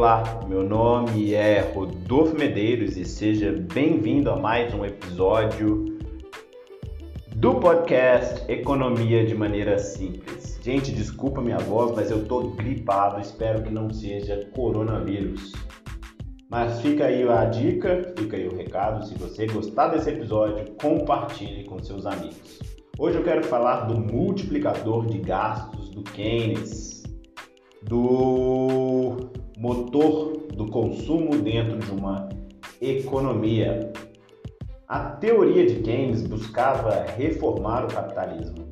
Olá, meu nome é Rodolfo Medeiros e seja bem-vindo a mais um episódio do podcast Economia de Maneira Simples. Gente, desculpa minha voz, mas eu tô gripado, espero que não seja coronavírus. Mas fica aí a dica, fica aí o recado. Se você gostar desse episódio, compartilhe com seus amigos. Hoje eu quero falar do multiplicador de gastos do Keynes, do motor do consumo dentro de uma economia. A teoria de Keynes buscava reformar o capitalismo.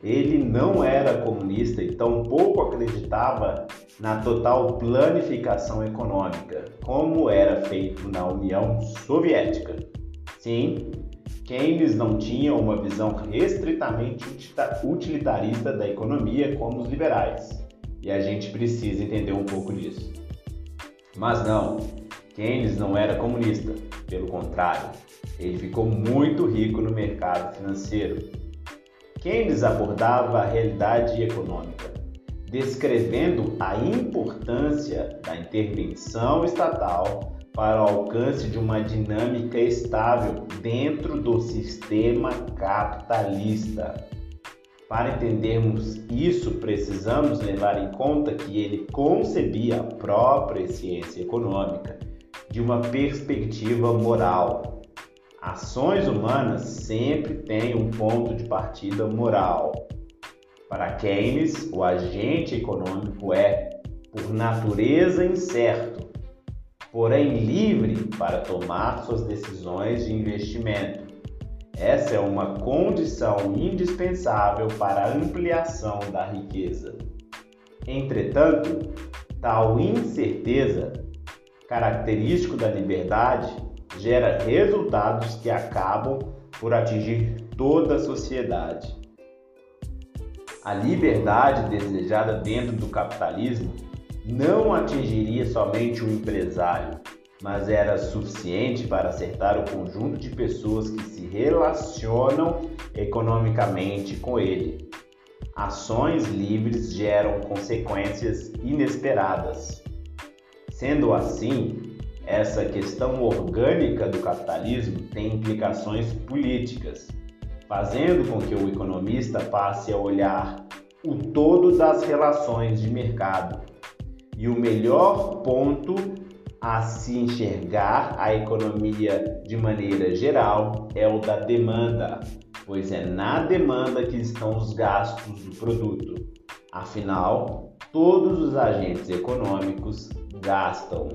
Ele não era comunista e tampouco acreditava na total planificação econômica, como era feito na União Soviética. Sim, Keynes não tinha uma visão restritamente utilitarista da economia como os liberais, e a gente precisa entender um pouco disso. Mas não, Keynes não era comunista, pelo contrário, ele ficou muito rico no mercado financeiro. Keynes abordava a realidade econômica descrevendo a importância da intervenção estatal para o alcance de uma dinâmica estável dentro do sistema capitalista. Para entendermos isso, precisamos levar em conta que ele concebia a própria ciência econômica de uma perspectiva moral. Ações humanas sempre têm um ponto de partida moral. Para Keynes, o agente econômico é, por natureza, incerto, porém livre para tomar suas decisões de investimento. Essa é uma condição indispensável para a ampliação da riqueza. Entretanto, tal incerteza, característico da liberdade, gera resultados que acabam por atingir toda a sociedade. A liberdade desejada dentro do capitalismo não atingiria somente o empresário, mas era suficiente para acertar o conjunto de pessoas que se relacionam economicamente com ele. Ações livres geram consequências inesperadas. Sendo assim, essa questão orgânica do capitalismo tem implicações políticas fazendo com que o economista passe a olhar o todo das relações de mercado. E o melhor ponto a se enxergar a economia de maneira geral é o da demanda, pois é na demanda que estão os gastos do produto. Afinal, todos os agentes econômicos gastam.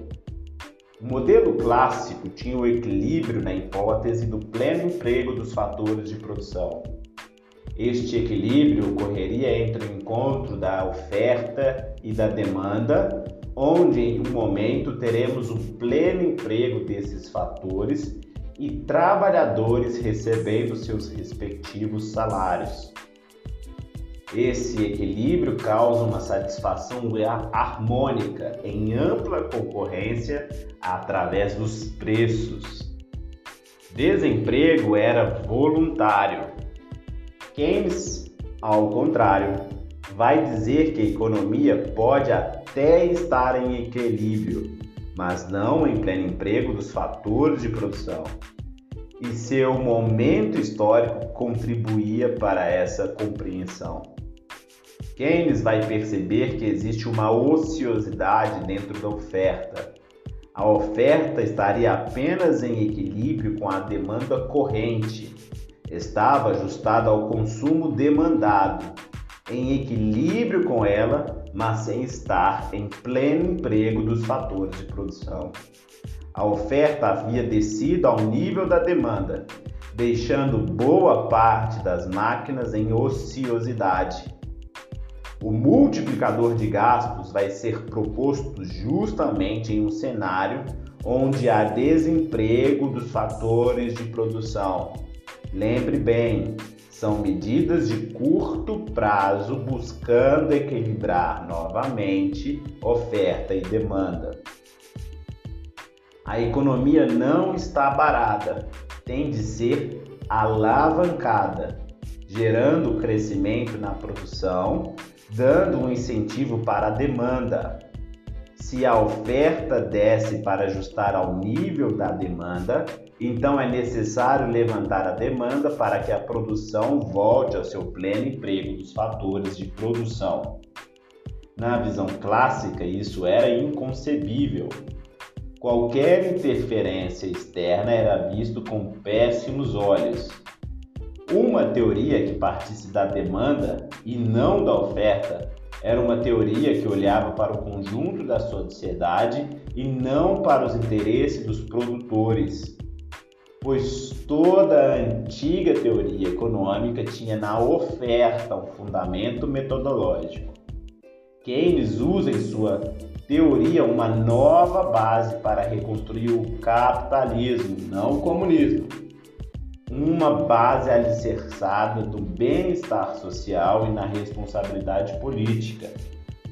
O modelo clássico tinha o equilíbrio na hipótese do pleno emprego dos fatores de produção. Este equilíbrio ocorreria entre o encontro da oferta e da demanda, onde em um momento teremos o pleno emprego desses fatores e trabalhadores recebendo seus respectivos salários. Esse equilíbrio causa uma satisfação harmônica em ampla concorrência através dos preços. Desemprego era voluntário. Keynes, ao contrário, vai dizer que a economia pode até estar em equilíbrio, mas não em pleno emprego dos fatores de produção. E seu momento histórico contribuía para essa compreensão. Keynes vai perceber que existe uma ociosidade dentro da oferta. A oferta estaria apenas em equilíbrio com a demanda corrente, estava ajustada ao consumo demandado, em equilíbrio com ela, mas sem estar em pleno emprego dos fatores de produção. A oferta havia descido ao nível da demanda, deixando boa parte das máquinas em ociosidade o multiplicador de gastos vai ser proposto justamente em um cenário onde há desemprego dos fatores de produção. Lembre bem, são medidas de curto prazo buscando equilibrar novamente oferta e demanda. A economia não está barata, tem de ser alavancada, gerando crescimento na produção dando um incentivo para a demanda. Se a oferta desce para ajustar ao nível da demanda, então é necessário levantar a demanda para que a produção volte ao seu pleno emprego dos fatores de produção. Na visão clássica, isso era inconcebível. Qualquer interferência externa era visto com péssimos olhos. Uma teoria que partisse da demanda e não da oferta era uma teoria que olhava para o conjunto da sociedade e não para os interesses dos produtores pois toda a antiga teoria econômica tinha na oferta um fundamento metodológico. Keynes usa em sua teoria uma nova base para reconstruir o capitalismo, não o comunismo. Uma base alicerçada do bem-estar social e na responsabilidade política,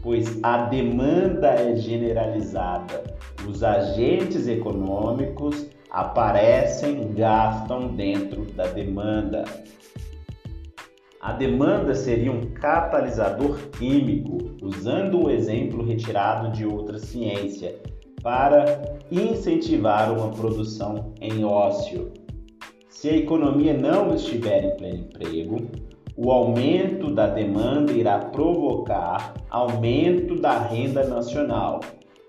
pois a demanda é generalizada. Os agentes econômicos aparecem, gastam dentro da demanda. A demanda seria um catalisador químico, usando um exemplo retirado de outra ciência, para incentivar uma produção em ócio. Se a economia não estiver em pleno emprego, o aumento da demanda irá provocar aumento da renda nacional,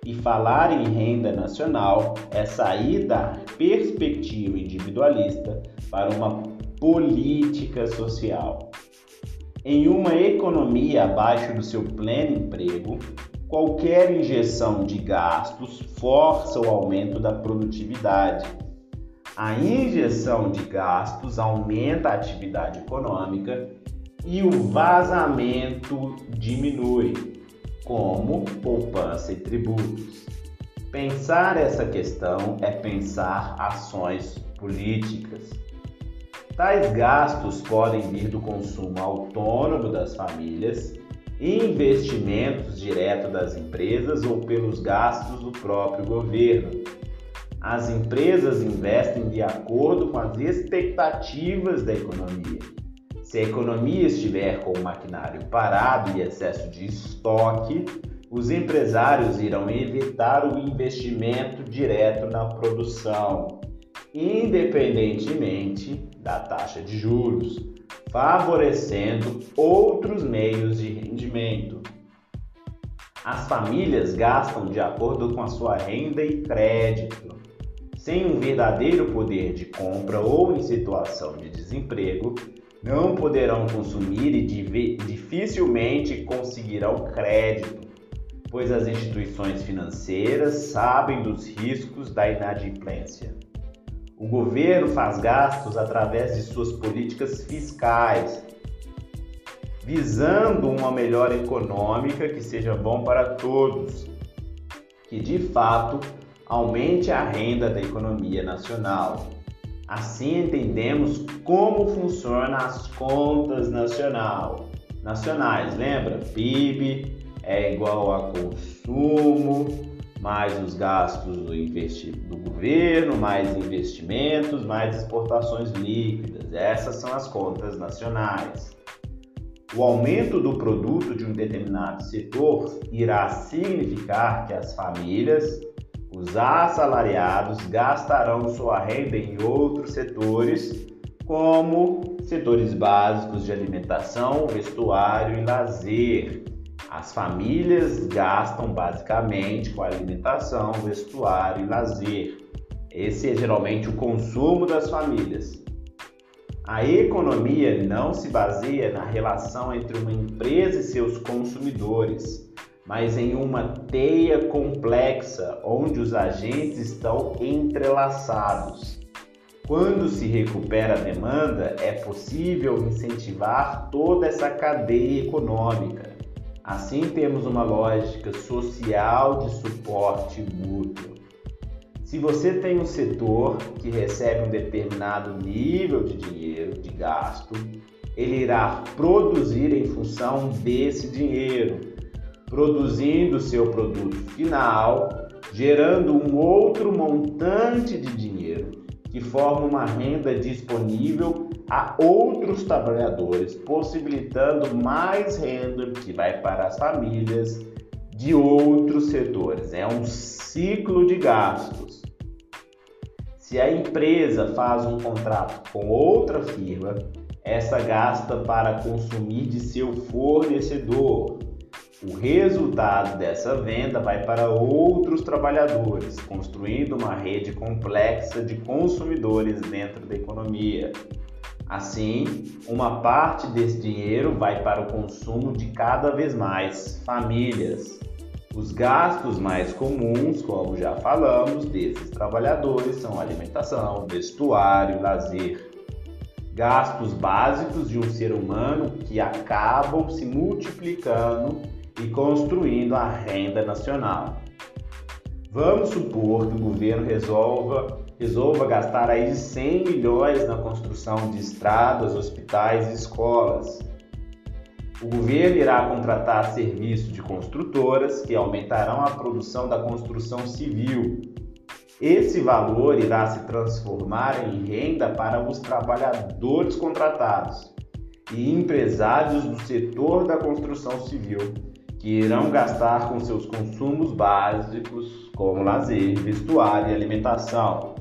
e falar em renda nacional é sair da perspectiva individualista para uma política social. Em uma economia abaixo do seu pleno emprego, qualquer injeção de gastos força o aumento da produtividade. A injeção de gastos aumenta a atividade econômica e o vazamento diminui como poupança e tributos. Pensar essa questão é pensar ações políticas. Tais gastos podem vir do consumo autônomo das famílias, investimentos diretos das empresas ou pelos gastos do próprio governo. As empresas investem de acordo com as expectativas da economia se a economia estiver com o maquinário parado e excesso de estoque, os empresários irão evitar o investimento direto na produção, independentemente da taxa de juros, favorecendo outros meios de rendimento. As famílias gastam de acordo com a sua renda e crédito. Sem um verdadeiro poder de compra ou em situação de desemprego, não poderão consumir e dificilmente conseguirão crédito, pois as instituições financeiras sabem dos riscos da inadimplência. O governo faz gastos através de suas políticas fiscais, visando uma melhora econômica que seja bom para todos, que de fato aumente a renda da economia nacional Assim entendemos como funcionam as contas nacional. nacionais. Lembra? PIB é igual a consumo, mais os gastos do, do governo, mais investimentos, mais exportações líquidas. Essas são as contas nacionais. O aumento do produto de um determinado setor irá significar que as famílias os assalariados gastarão sua renda em outros setores, como setores básicos de alimentação, vestuário e lazer. As famílias gastam basicamente com alimentação, vestuário e lazer. Esse é geralmente o consumo das famílias. A economia não se baseia na relação entre uma empresa e seus consumidores mas em uma teia complexa onde os agentes estão entrelaçados. Quando se recupera a demanda, é possível incentivar toda essa cadeia econômica. Assim, temos uma lógica social de suporte mútuo. Se você tem um setor que recebe um determinado nível de dinheiro, de gasto, ele irá produzir em função desse dinheiro, produzindo seu produto final, gerando um outro montante de dinheiro que forma uma renda disponível a outros trabalhadores, possibilitando mais renda que vai para as famílias, de outros setores. É um ciclo de gastos. Se a empresa faz um contrato com outra firma, essa gasta para consumir de seu fornecedor. O resultado dessa venda vai para outros trabalhadores, construindo uma rede complexa de consumidores dentro da economia. Assim, uma parte desse dinheiro vai para o consumo de cada vez mais famílias. Os gastos mais comuns, como já falamos, desses trabalhadores são alimentação, vestuário, lazer. Gastos básicos de um ser humano que acabam se multiplicando e construindo a renda nacional. Vamos supor que o governo resolva, resolva gastar aí 100 milhões na construção de estradas, hospitais e escolas. O governo irá contratar serviços de construtoras que aumentarão a produção da construção civil. Esse valor irá se transformar em renda para os trabalhadores contratados e empresários do setor da construção civil, que irão gastar com seus consumos básicos, como lazer, vestuário e alimentação.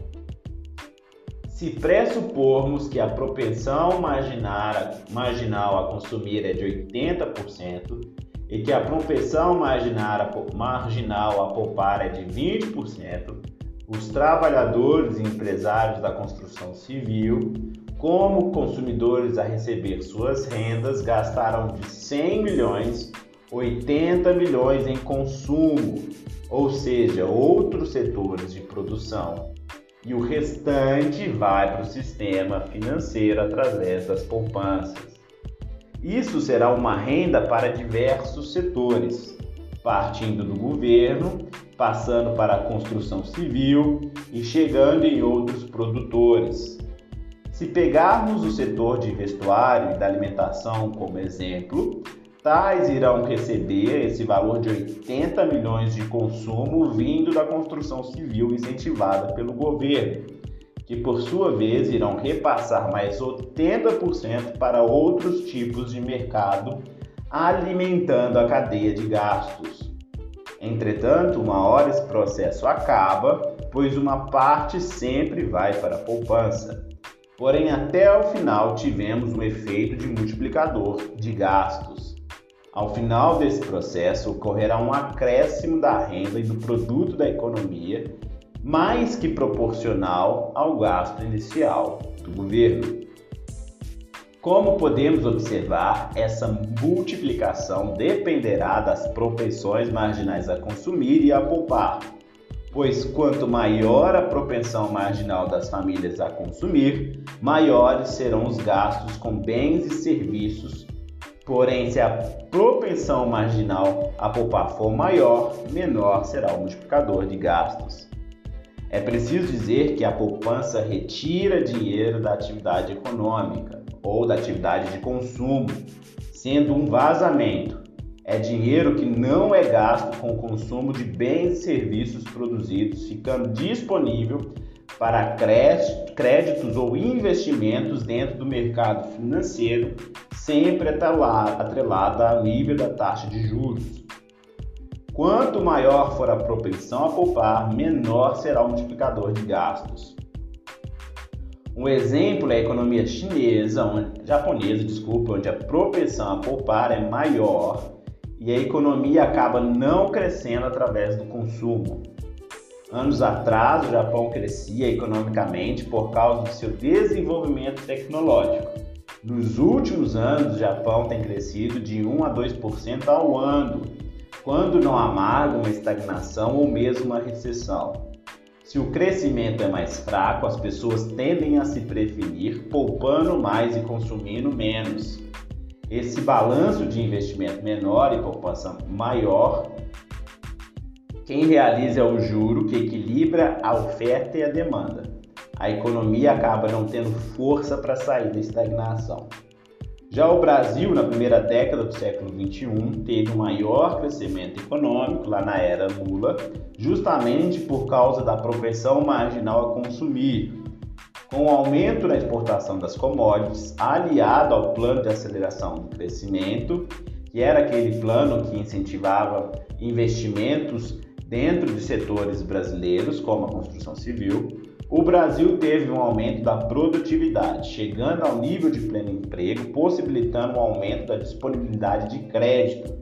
Se pressupormos que a propensão marginal a consumir é de 80% e que a propensão marginal a poupar é de 20%, os trabalhadores e empresários da construção civil, como consumidores a receber suas rendas, gastaram de 100 milhões 80 milhões em consumo, ou seja, outros setores de produção e o restante vai para o sistema financeiro através das poupanças. Isso será uma renda para diversos setores, partindo do governo, passando para a construção civil e chegando em outros produtores. Se pegarmos o setor de vestuário e da alimentação como exemplo, tais irão receber esse valor de 80 milhões de consumo vindo da construção civil incentivada pelo governo, que por sua vez irão repassar mais 80% para outros tipos de mercado, alimentando a cadeia de gastos. Entretanto, uma hora esse processo acaba, pois uma parte sempre vai para a poupança. Porém, até o final tivemos um efeito de multiplicador de gastos. Ao final desse processo, ocorrerá um acréscimo da renda e do produto da economia, mais que proporcional ao gasto inicial do governo. Como podemos observar, essa multiplicação dependerá das propensões marginais a consumir e a poupar, pois quanto maior a propensão marginal das famílias a consumir, maiores serão os gastos com bens e serviços Porém, se a propensão marginal a poupar for maior, menor será o multiplicador de gastos. É preciso dizer que a poupança retira dinheiro da atividade econômica ou da atividade de consumo, sendo um vazamento. É dinheiro que não é gasto com o consumo de bens e serviços produzidos, ficando disponível para créditos ou investimentos dentro do mercado financeiro, sempre atrelada ao nível da taxa de juros. Quanto maior for a propensão a poupar, menor será o multiplicador de gastos. Um exemplo é a economia chinesa, onde, japonesa, desculpa, onde a propensão a poupar é maior e a economia acaba não crescendo através do consumo. Anos atrás, o Japão crescia economicamente por causa do seu desenvolvimento tecnológico. Nos últimos anos, o Japão tem crescido de 1 a 2% ao ano, quando não amarga uma estagnação ou mesmo uma recessão. Se o crescimento é mais fraco, as pessoas tendem a se preferir poupando mais e consumindo menos. Esse balanço de investimento menor e poupança maior quem realiza é o juro que equilibra a oferta e a demanda. A economia acaba não tendo força para sair da estagnação. Já o Brasil, na primeira década do século XXI, teve um maior crescimento econômico lá na era Lula, justamente por causa da propensão marginal a consumir. Com o aumento na exportação das commodities, aliado ao plano de aceleração do crescimento, que era aquele plano que incentivava investimentos dentro de setores brasileiros, como a construção civil, o Brasil teve um aumento da produtividade, chegando ao nível de pleno emprego, possibilitando um aumento da disponibilidade de crédito.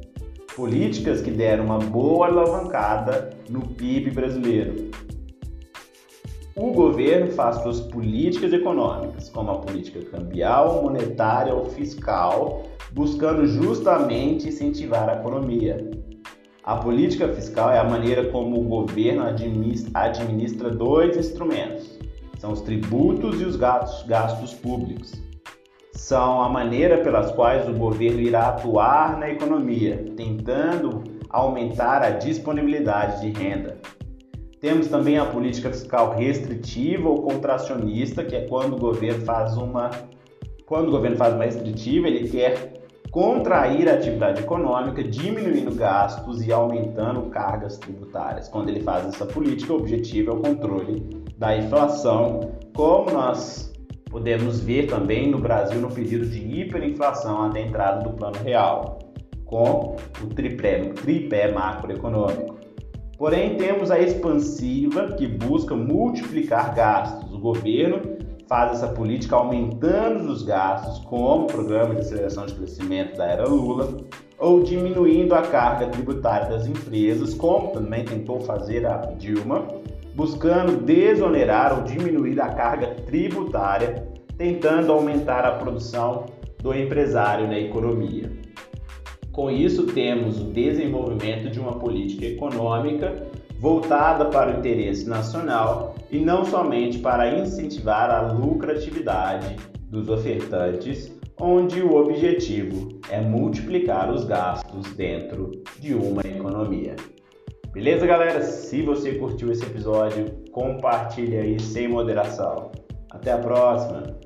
Políticas que deram uma boa alavancada no PIB brasileiro. O governo faz suas políticas econômicas, como a política cambial, monetária ou fiscal, buscando justamente incentivar a economia. A política fiscal é a maneira como o governo administra dois instrumentos: são os tributos e os gastos, gastos públicos. São a maneira pelas quais o governo irá atuar na economia, tentando aumentar a disponibilidade de renda. Temos também a política fiscal restritiva ou contracionista, que é quando o governo faz uma quando o governo faz uma restritiva, ele quer contrair a atividade econômica, diminuindo gastos e aumentando cargas tributárias. Quando ele faz essa política, o objetivo é o controle da inflação, como nós podemos ver também no Brasil no pedido de hiperinflação até a entrada do Plano Real, com o tripé, tripé macroeconômico. Porém, temos a expansiva que busca multiplicar gastos. O governo faz essa política aumentando os gastos, como o programa de aceleração de crescimento da era Lula, ou diminuindo a carga tributária das empresas, como também tentou fazer a Dilma, buscando desonerar ou diminuir a carga tributária, tentando aumentar a produção do empresário na economia. Com isso, temos o desenvolvimento de uma política econômica voltada para o interesse nacional e não somente para incentivar a lucratividade dos ofertantes, onde o objetivo é multiplicar os gastos dentro de uma economia. Beleza, galera? Se você curtiu esse episódio, compartilhe aí sem moderação. Até a próxima!